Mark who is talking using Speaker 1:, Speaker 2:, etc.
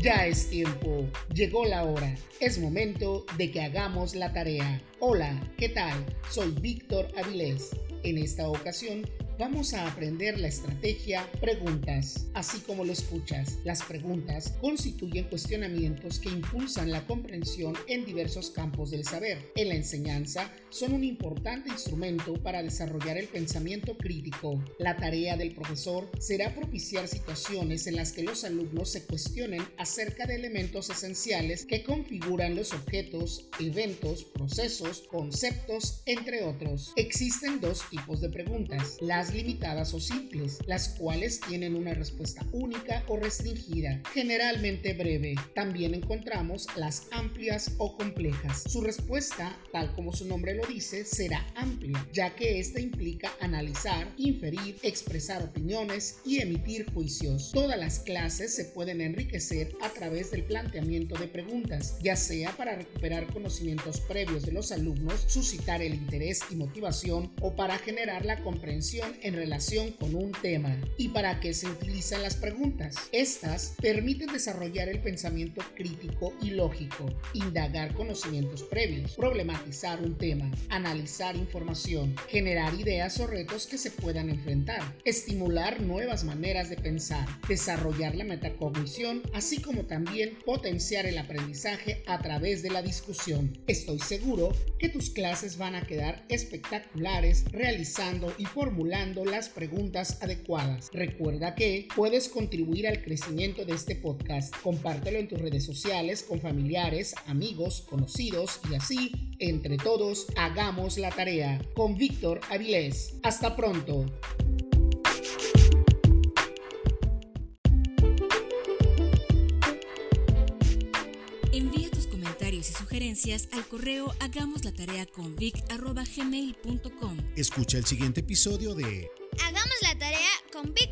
Speaker 1: Ya es tiempo, llegó la hora, es momento de que hagamos la tarea. Hola, ¿qué tal? Soy Víctor Avilés. En esta ocasión vamos a aprender la estrategia preguntas, así como lo escuchas. Las preguntas constituyen cuestionamientos que impulsan la comprensión en diversos campos del saber. En la enseñanza son un importante instrumento para desarrollar el pensamiento crítico. La tarea del profesor será propiciar situaciones en las que los alumnos se cuestionen acerca de elementos esenciales que configuran los objetos, eventos, procesos, conceptos, entre otros. Existen dos tipos de preguntas. Las limitadas o simples, las cuales tienen una respuesta única o restringida, generalmente breve. También encontramos las amplias o complejas. Su respuesta, tal como su nombre lo dice, será amplia, ya que esta implica analizar, inferir, expresar opiniones y emitir juicios. Todas las clases se pueden enriquecer a través del planteamiento de preguntas, ya sea para recuperar conocimientos previos de los alumnos, suscitar el interés y motivación o para generar la comprensión en relación con un tema. ¿Y para qué se utilizan las preguntas? Estas permiten desarrollar el pensamiento crítico y lógico, indagar conocimientos previos, problematizar un tema, analizar información, generar ideas o retos que se puedan enfrentar, estimular nuevas maneras de pensar, desarrollar la metacognición, así como también potenciar el aprendizaje a través de la discusión. Estoy seguro que tus clases van a quedar espectaculares realizando y formulando las preguntas adecuadas. Recuerda que puedes contribuir al crecimiento de este podcast. Compártelo en tus redes sociales con familiares, amigos, conocidos y así, entre todos, hagamos la tarea. Con Víctor Avilés. Hasta pronto.
Speaker 2: Sugerencias al correo hagamos la tarea con vic@gmail.com.
Speaker 3: Escucha el siguiente episodio de
Speaker 4: Hagamos la tarea con Avilés.